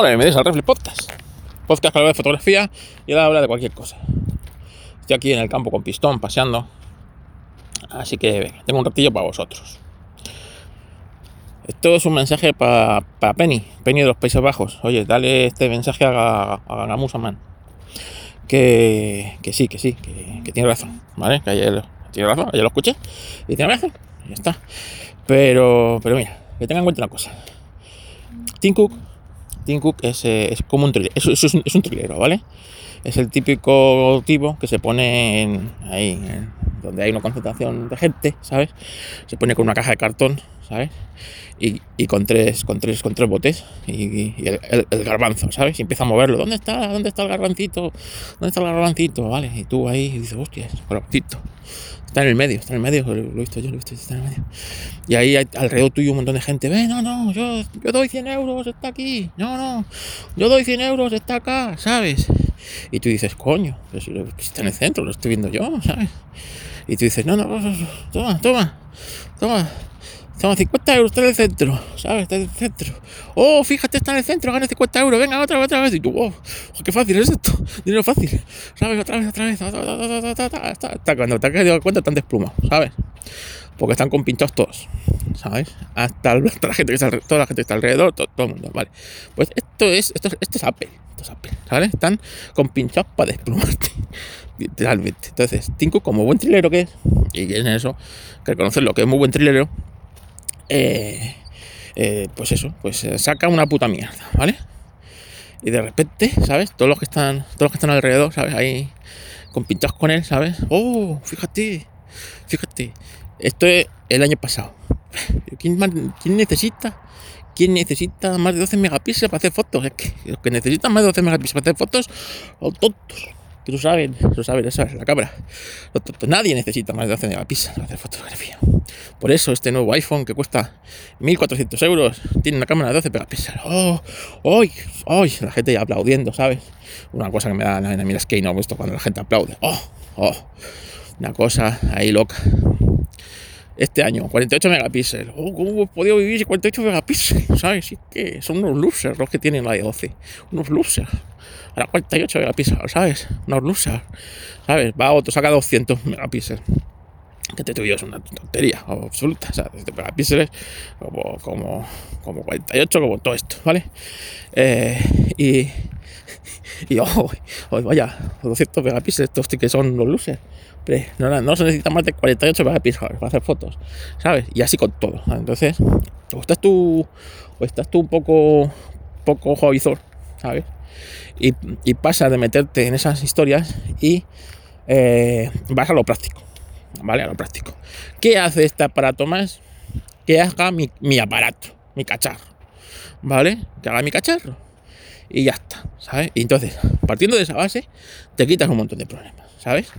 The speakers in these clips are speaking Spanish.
Hola, bienvenidos al Reflex Podcast. Podcast que habla de fotografía y ahora habla de cualquier cosa. Estoy aquí en el campo con pistón, paseando. Así que tengo un ratillo para vosotros. Esto es un mensaje para Penny, Penny de los Países Bajos. Oye, dale este mensaje a, a Gamusaman. Que, que sí, que sí, que, tiene razón, ¿vale? Que ayer, tiene razón, ayer lo escuché y tiene razón, y ya está. Pero, pero mira, que tengan en cuenta una cosa. Tim Cook Tim Cook es, eh, es como un trilero, es, es, es, ¿vale? Es el típico tipo que se pone ahí, donde hay una concentración de gente, ¿sabes? Se pone con una caja de cartón, ¿sabes? Y, y con tres, con tres, con tres botes y, y el, garbanzo, ¿sabes? Y empieza a moverlo. ¿Dónde está? ¿Dónde está el garbancito? ¿Dónde está el garbancito? ¿Vale? Y tú ahí dices, hostias, garbancito. Está en el medio, está en el medio, lo he visto yo, lo he visto, está en el medio. Y ahí alrededor tuyo un montón de gente, ve, no, no, yo, yo doy 100 euros, está aquí, no, no, yo doy 100 euros, está acá, ¿sabes? Y tú dices, coño, si está en el centro, lo estoy viendo yo, ¿sabes? Y tú dices, no, no, toma, toma, toma, Estamos 50 euros, está en el centro, ¿sabes? Está en el centro. Oh, fíjate, está en el centro, gana 50 euros, venga, otra vez, otra vez. Y tú, oh, qué fácil es esto, dinero fácil, ¿sabes? Otra vez, otra vez. Hasta cuando te has dado cuenta están desplumados, ¿sabes? Porque están con pinchos todos, ¿sabes? Hasta, la gente que está, toda la gente que está alrededor, todo, todo, el mundo, ¿vale? Pues esto es, esto, esto es Apple, esto es Apple, ¿sabes? Están con pinchados para desplumarte, literalmente. Entonces, Tinko, como buen trilero que es, y en eso, que reconocer lo que es muy buen trilero, eh, eh, pues eso, pues saca una puta mierda, ¿vale? Y de repente, ¿sabes? Todos los que están, todos los que están alrededor, ¿sabes? Ahí con pinchados con él, ¿sabes? Oh, fíjate, fíjate. Esto es el año pasado. ¿Quién, quién necesita? ¿Quién necesita más de 12 megapíxeles para hacer fotos? Es que los que necesitan más de 12 megapíxeles para hacer fotos son tontos. Que sabes, tú sabes, sabes, la cámara. Nadie necesita más de 12 megapíxeles para hacer fotografía. Por eso este nuevo iPhone que cuesta 1.400 euros tiene una cámara de 12 megapíxeles. ¡Oh! ¡Hoy! ¡Hoy! La gente ya aplaudiendo, ¿sabes? Una cosa que me da a mí es que no gusta cuando la gente aplaude. ¡Oh! ¡Oh! Una cosa ahí loca. Este año, 48 megapíxeles. Oh, ¿Cómo he podido vivir 48 megapíxeles? ¿Sabes? Es que son unos losers los que tienen la de 12. Unos losers. Ahora 48 megapíxeles, ¿sabes? Unos losers. ¿Sabes? Va otro, saca 200 megapíxeles que te tuyo una tontería absoluta, o sea, megapíxeles como, como, como 48, como todo esto, ¿vale? Eh, y, y oh, oh, vaya, 200 megapíxeles, estos que son los luces, no, no se necesita más de 48 megapíxeles para hacer fotos, ¿sabes? Y así con todo, entonces, o estás tú, estás tú un poco, poco jovizor, ¿sabes? Y, y pasa de meterte en esas historias y eh, vas a lo práctico. ¿vale? A lo práctico. ¿Qué hace este aparato más? Que haga mi, mi aparato, mi cacharro, ¿vale? Que haga mi cacharro. Y ya está, ¿sabes? Y entonces, partiendo de esa base, te quitas un montón de problemas, ¿sabes?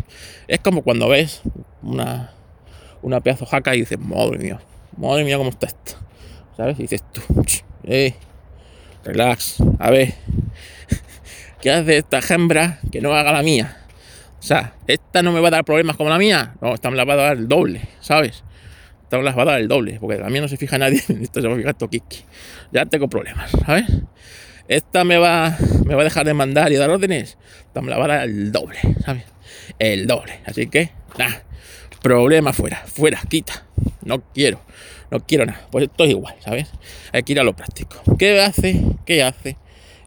Es como cuando ves una, una pedazo jaca y dices, madre mía, madre mía, cómo está esto, ¿sabes? Y dices tú, eh, relax, a ver, ¿qué hace esta hembra que no haga la mía? O sea, esta no me va a dar problemas como la mía. No, esta me la va a dar el doble, ¿sabes? Esta me la va a dar el doble, porque la mía no se fija nadie, esto se va a fijar. Ya tengo problemas, ¿sabes? Esta me va, me va a dejar de mandar y dar órdenes. Esta la va a dar el doble, ¿sabes? El doble. Así que, nada, problema fuera, fuera, quita. No quiero, no quiero nada. Pues esto es igual, ¿sabes? Hay que ir a lo práctico. ¿Qué hace? ¿Qué hace?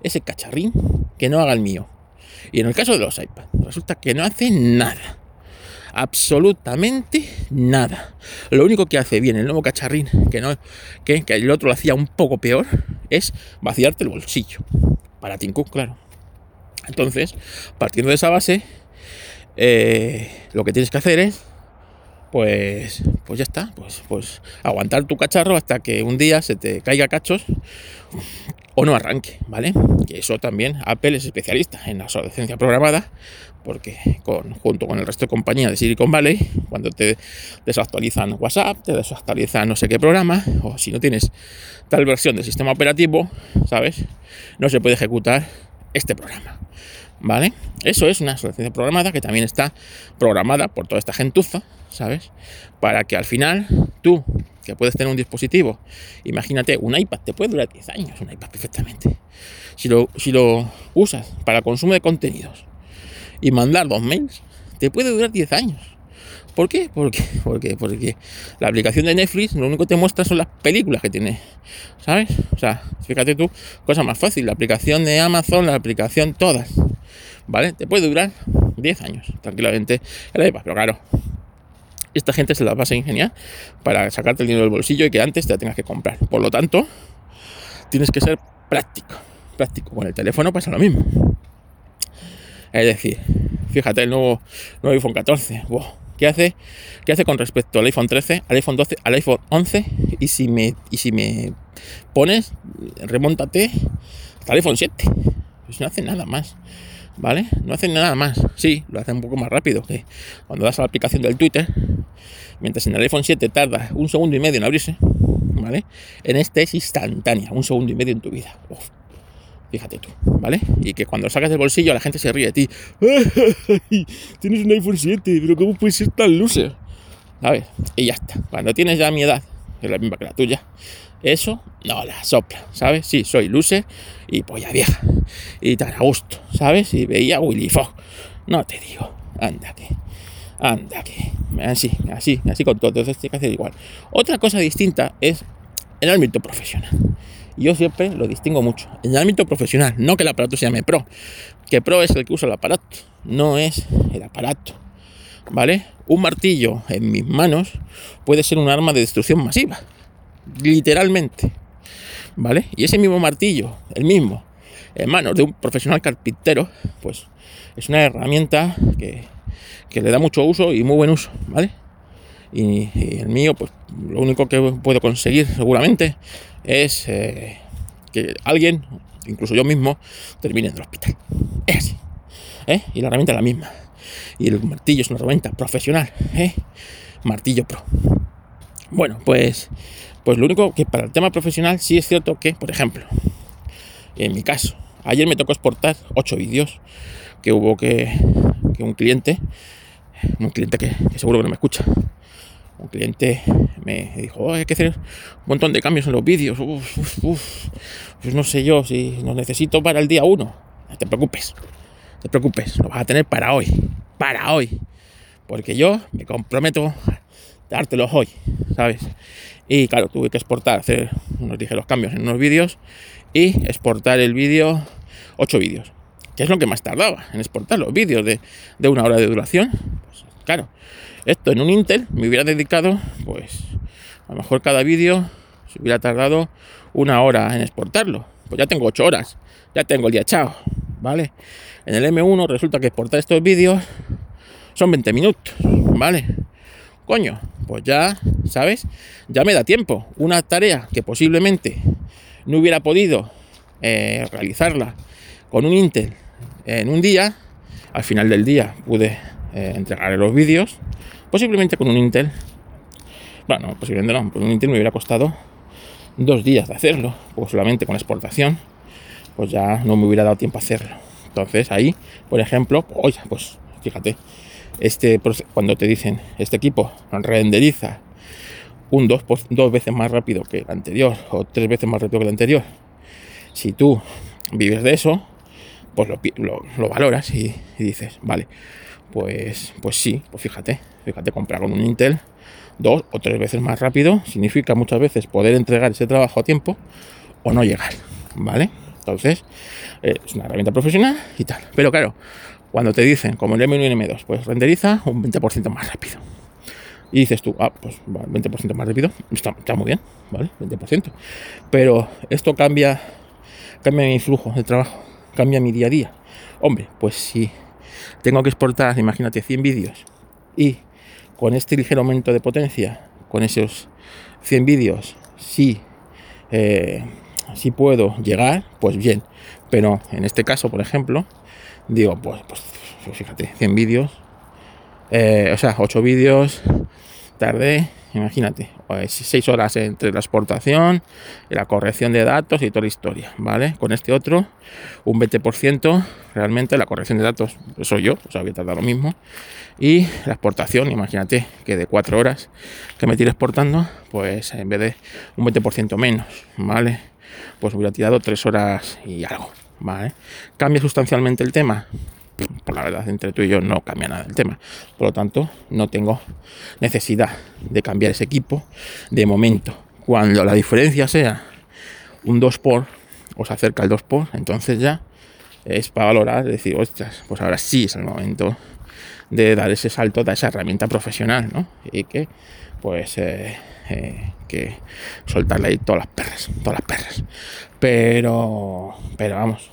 Ese cacharrín que no haga el mío. Y en el caso de los iPads, resulta que no hace nada. Absolutamente nada. Lo único que hace bien el nuevo cacharrín, que no, que, el otro lo hacía un poco peor, es vaciarte el bolsillo. Para Tim claro. Entonces, partiendo de esa base, eh, lo que tienes que hacer es, pues, pues ya está, pues, pues aguantar tu cacharro hasta que un día se te caiga cachos o no arranque, ¿vale? Que eso también Apple es especialista en la obsolescencia programada, porque con, junto con el resto de compañías de Silicon Valley, cuando te desactualizan WhatsApp, te desactualizan no sé qué programa, o si no tienes tal versión del sistema operativo, ¿sabes? No se puede ejecutar este programa, ¿vale? Eso es una obsolescencia programada que también está programada por toda esta gentuza, ¿sabes? Para que al final tú que puedes tener un dispositivo, imagínate, un iPad te puede durar 10 años, un iPad perfectamente. Si lo, si lo usas para consumo de contenidos y mandar dos mails, te puede durar 10 años. ¿Por qué? Porque, porque, la aplicación de Netflix lo único que te muestra son las películas que tiene, ¿sabes? O sea, fíjate tú, cosa más fácil, la aplicación de Amazon, la aplicación, todas, ¿vale? Te puede durar 10 años, tranquilamente, el iPad, pero claro, esta gente se la va a ingeniar para sacarte el dinero del bolsillo y que antes te la tengas que comprar. Por lo tanto, tienes que ser práctico. Práctico. Con el teléfono pasa lo mismo. Es decir, fíjate el nuevo, nuevo iPhone 14. ¿Qué hace? ¿Qué hace con respecto al iPhone 13, al iPhone 12, al iPhone 11? Y si me, y si me pones, remóntate hasta el iPhone 7. Pues no hace nada más. ¿Vale? No hacen nada más. Sí, lo hacen un poco más rápido que cuando das a la aplicación del Twitter, mientras en el iPhone 7 tarda un segundo y medio en abrirse, ¿vale? En este es instantánea, un segundo y medio en tu vida. fíjate tú, ¿vale? Y que cuando sacas del bolsillo la gente se ríe de ti. Tienes un iPhone 7, pero ¿cómo puedes ser tan loser? ¿Sabes? Y ya está. Cuando tienes ya mi edad, que es la misma que la tuya, eso no la sopla, ¿sabes? Sí, soy luce y polla vieja. Y tan a gusto, ¿sabes? Y veía Willy Fogg. No te digo, anda que, anda que. Así, así, así con todo. Entonces tiene que hacer igual. Otra cosa distinta es el ámbito profesional. Yo siempre lo distingo mucho. En el ámbito profesional, no que el aparato se llame pro, que pro es el que usa el aparato, no es el aparato. ¿Vale? Un martillo en mis manos puede ser un arma de destrucción masiva literalmente, ¿vale? Y ese mismo martillo, el mismo, en manos de un profesional carpintero, pues es una herramienta que, le da mucho uso y muy buen uso, ¿vale? Y, el mío, pues lo único que puedo conseguir seguramente es eh, que alguien, incluso yo mismo, termine en el hospital. Es así. ¿eh? Y la herramienta es la misma. Y el martillo es una herramienta profesional. ¿eh? Martillo Pro. Bueno, pues pues lo único que para el tema profesional sí es cierto que, por ejemplo, en mi caso, ayer me tocó exportar ocho vídeos que hubo que, que un cliente, un cliente que, seguro que no me escucha, un cliente me dijo, hay que hacer un montón de cambios en los vídeos, pues no sé yo si los necesito para el día uno. No te preocupes, no te preocupes, lo vas a tener para hoy, para hoy, porque yo me comprometo dártelos hoy, ¿sabes? Y claro, tuve que exportar, hacer unos ligeros cambios en unos vídeos y exportar el vídeo, 8 vídeos, que es lo que más tardaba en exportar los vídeos de, de una hora de duración. Pues, claro, esto en un Intel me hubiera dedicado, pues a lo mejor cada vídeo se hubiera tardado una hora en exportarlo. Pues ya tengo 8 horas, ya tengo el día echado, ¿vale? En el M1 resulta que exportar estos vídeos son 20 minutos, ¿vale? Coño, pues ya, ¿sabes? Ya me da tiempo. Una tarea que posiblemente no hubiera podido eh, realizarla con un Intel en un día, al final del día pude eh, entregar los vídeos, posiblemente con un Intel, bueno, posiblemente no, con un Intel me hubiera costado dos días de hacerlo, pues solamente con exportación, pues ya no me hubiera dado tiempo a hacerlo. Entonces ahí, por ejemplo, oye, pues fíjate, este, cuando te dicen este equipo renderiza un dos, dos veces más rápido que el anterior o tres veces más rápido que el anterior, si tú vives de eso, pues lo, valoras y, dices, vale, pues, pues sí, pues fíjate, fíjate, comprar con un Intel dos o tres veces más rápido significa muchas veces poder entregar ese trabajo a tiempo o no llegar, ¿vale? Entonces, eh, es una herramienta profesional y tal. Pero claro, cuando te dicen, como el M1 y el M2, pues renderiza un 20% más rápido. Y dices tú, ah, pues 20% más rápido, está, muy bien, ¿vale? 20%. Pero esto cambia, cambia mi flujo de trabajo, cambia mi día a día. Hombre, pues si tengo que exportar, imagínate, 100 vídeos y con este ligero aumento de potencia, con esos 100 vídeos, sí, eh, sí puedo llegar, pues bien. Pero en este caso, por ejemplo, digo, pues, pues, pues fíjate, 100 vídeos, eh, o sea, 8 vídeos, tardé, imagínate, 6 horas entre la exportación, la corrección de datos y toda la historia, ¿vale? Con este otro, un 20%, realmente la corrección de datos soy yo, o sea, voy a tardar lo mismo. Y la exportación, imagínate que de cuatro horas que me tire exportando, pues en vez de un 20% menos, ¿vale? Pues hubiera tirado tres horas y algo, ¿Cambia sustancialmente el tema? Por la verdad, entre tú y yo no cambia nada el tema. Por lo tanto, no tengo necesidad de cambiar ese equipo de momento. Cuando la diferencia sea un 2 por o se acerca el 2 por, entonces ya es para valorar, decir, ostras, pues ahora sí es el momento de dar ese salto, dar esa herramienta profesional, ¿no? Y que, pues, eh, eh, que soltarle ahí todas las perras, todas las perras. Pero, pero vamos,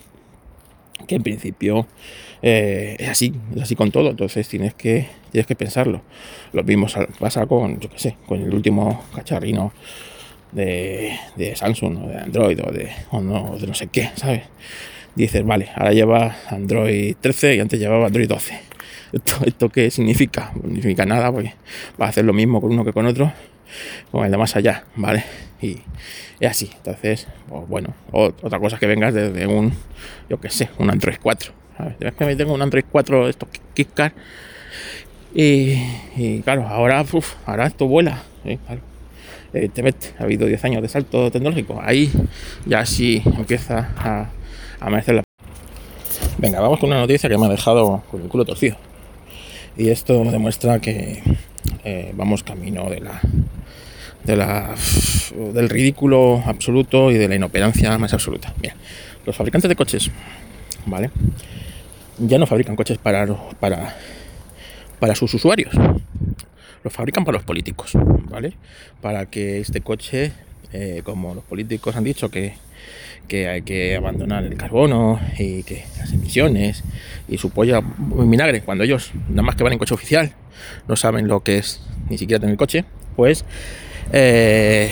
que en principio eh, es así, es así con todo, entonces tienes que, tienes que pensarlo. Lo mismo pasa con, yo qué sé, con el último cacharrino de, Samsung o de Android o de, no, de no sé qué, ¿sabes? Dices, vale, ahora lleva Android 13 y antes llevaba Android 12. ¿Esto, ¿Esto qué significa? No significa nada, porque va a hacer lo mismo con uno que con otro, con el de más allá, ¿vale? Y es así. Entonces, pues bueno, otra cosa que vengas desde un, yo qué sé, un Android 4. ¿sabes? que me tengo un Android 4, estos KitKat. Y, claro, ahora, ahora esto vuela. ¿eh? Claro ha habido 10 años de salto tecnológico, ahí ya sí empieza a, a merecer la Venga, vamos con una noticia que me ha dejado con el culo torcido. Y esto demuestra que eh, vamos camino de la, de la del ridículo absoluto y de la inoperancia más absoluta. Mira, los fabricantes de coches, ¿vale? Ya no fabrican coches para, para, para sus usuarios lo fabrican para los políticos, ¿vale? Para que este coche, eh, como los políticos han dicho que, hay que abandonar el carbono y que las emisiones y su polla vinagre, cuando ellos nada más que van en coche oficial no saben lo que es ni siquiera tener coche, pues eh,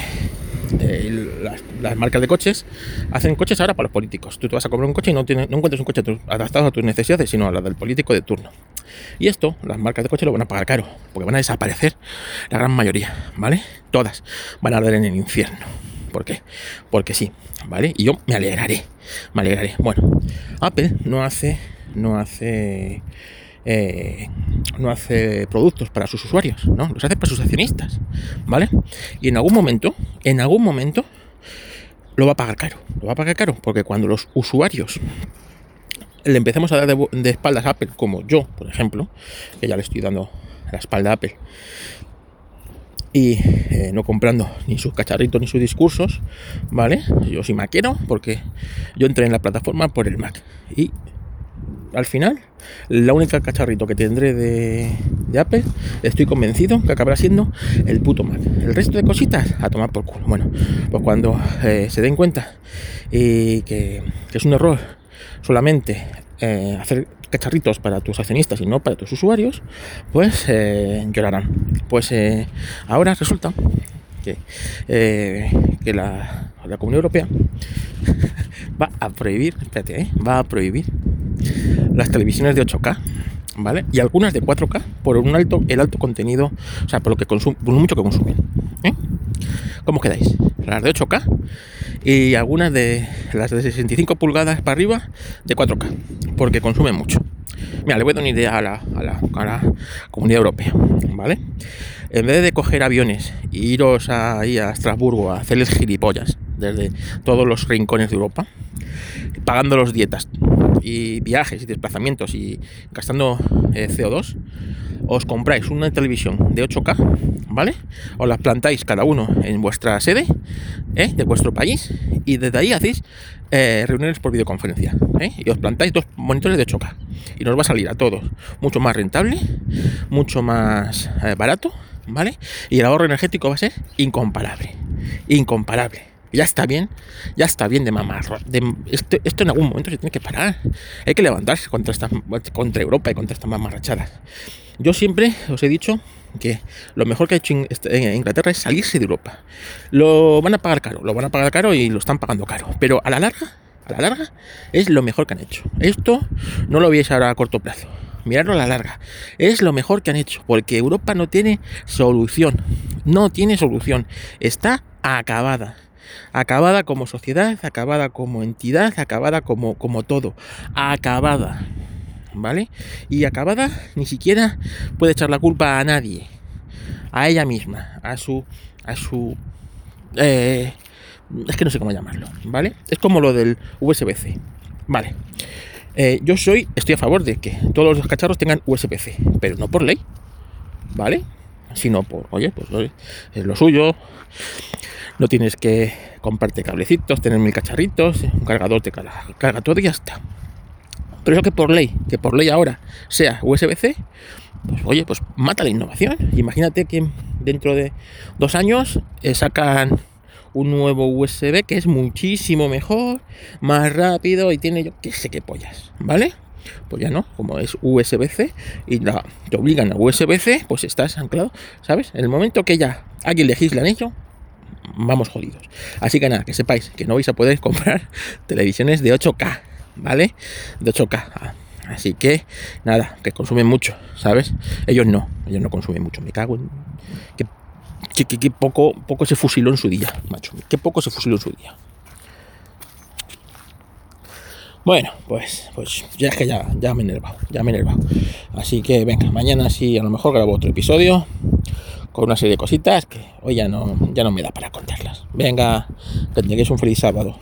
las, marcas de coches hacen coches ahora para los políticos. Tú te vas a comprar un coche y no, encuentras un coche adaptado a tus necesidades, sino a las del político de turno. Y esto, las marcas de coche lo van a pagar caro, porque van a desaparecer la gran mayoría, ¿vale? Todas van a arder en el infierno. ¿Por qué? Porque sí, ¿vale? Y yo me alegraré, me alegraré. Bueno, Apple no hace, no hace eh, no hace productos para sus usuarios, ¿no? Los hace para sus accionistas, ¿vale? Y en algún momento, en algún momento, lo va a pagar caro. Lo va a pagar caro porque cuando los usuarios le empecemos a dar de, espaldas a Apple, como yo, por ejemplo, que ya le estoy dando la espalda a Apple, y eh, no comprando ni sus cacharritos ni sus discursos, ¿vale? Yo sí quiero porque yo entré en la plataforma por el Mac y al final, la única cacharrito que tendré de, Apple, estoy convencido que acabará siendo el puto Mac. El resto de cositas a tomar por culo. Bueno, pues cuando eh, se den cuenta y que, es un error solamente eh, hacer cacharritos para tus accionistas y no para tus usuarios, pues eh, llorarán. Pues ahora resulta que, que la, la Comunidad Europea va a prohibir, espérate, va a prohibir las televisiones de 8K, ¿vale? Y algunas de 4K por un alto, el alto contenido, o sea, por lo que consumen, por mucho que consumen. ¿eh? ¿Cómo quedáis? Las de 8K y algunas de las de 65 pulgadas para arriba de 4K, porque consumen mucho. Mira, le voy a dar una idea a la, a la, comunidad europea, ¿vale? En vez de coger aviones e iros ahí a Estrasburgo a hacerles gilipollas desde todos los rincones de Europa, pagando los dietas y viajes y desplazamientos y gastando eh, CO2, os compráis una televisión de 8K, ¿vale? Os las plantáis cada uno en vuestra sede ¿eh? de vuestro país y desde ahí hacéis eh, reuniones por videoconferencia y os plantáis dos monitores de 8K y nos va a salir a todos mucho más rentable, mucho más barato, ¿vale? Y el ahorro energético va a ser incomparable, incomparable ya está bien, ya está bien de mamar. esto, esto, en algún momento se tiene que parar. Hay que levantarse contra, esta, contra Europa y contra estas mamarrachadas. Yo siempre os he dicho que lo mejor que ha hecho Inglaterra es salirse de Europa. Lo van a pagar caro, lo van a pagar caro y lo están pagando caro. Pero a la larga, a la larga, es lo mejor que han hecho. Esto no lo veis ahora a corto plazo. Miradlo a la larga. Es lo mejor que han hecho. Porque Europa no tiene solución. No tiene solución. Está acabada Acabada como sociedad, acabada como entidad, acabada como, como todo. Acabada. ¿Vale? Y acabada ni siquiera puede echar la culpa a nadie. A ella misma, a su. a su. Eh, es que no sé cómo llamarlo, ¿vale? Es como lo del USB-C. Vale. Eh, yo soy, estoy a favor de que todos los cacharros tengan USB-C, pero no por ley, ¿vale? Sino por, oye, pues es lo suyo. No tienes que comprarte cablecitos, tener mil cacharritos, un cargador te carga, todo y ya está. Pero eso que por ley, que por ley ahora sea USB-C, pues oye, pues mata la innovación. Imagínate que dentro de dos años eh, sacan un nuevo USB que es muchísimo mejor, más rápido y tiene yo qué sé qué pollas, ¿vale? Pues ya no, como es USB-C y la, te obligan a USB-C, pues estás anclado, ¿sabes? En el momento que ya alguien legisla en ello, vamos jodidos. Así que nada, que sepáis que no vais a poder comprar televisiones de 8K, ¿vale? De 8K. Así que nada, que consumen mucho, ¿sabes? Ellos no, ellos no consumen mucho. Me cago en que, poco, poco se fusiló en su día, macho. Que poco se fusiló en su día. Bueno, pues, pues ya es que ya, ya me he enervado, ya me he enervado. Así que venga, mañana sí a lo mejor grabo otro episodio con una serie de cositas que hoy ya no, ya no me da para contarlas. Venga, que tengáis un feliz sábado.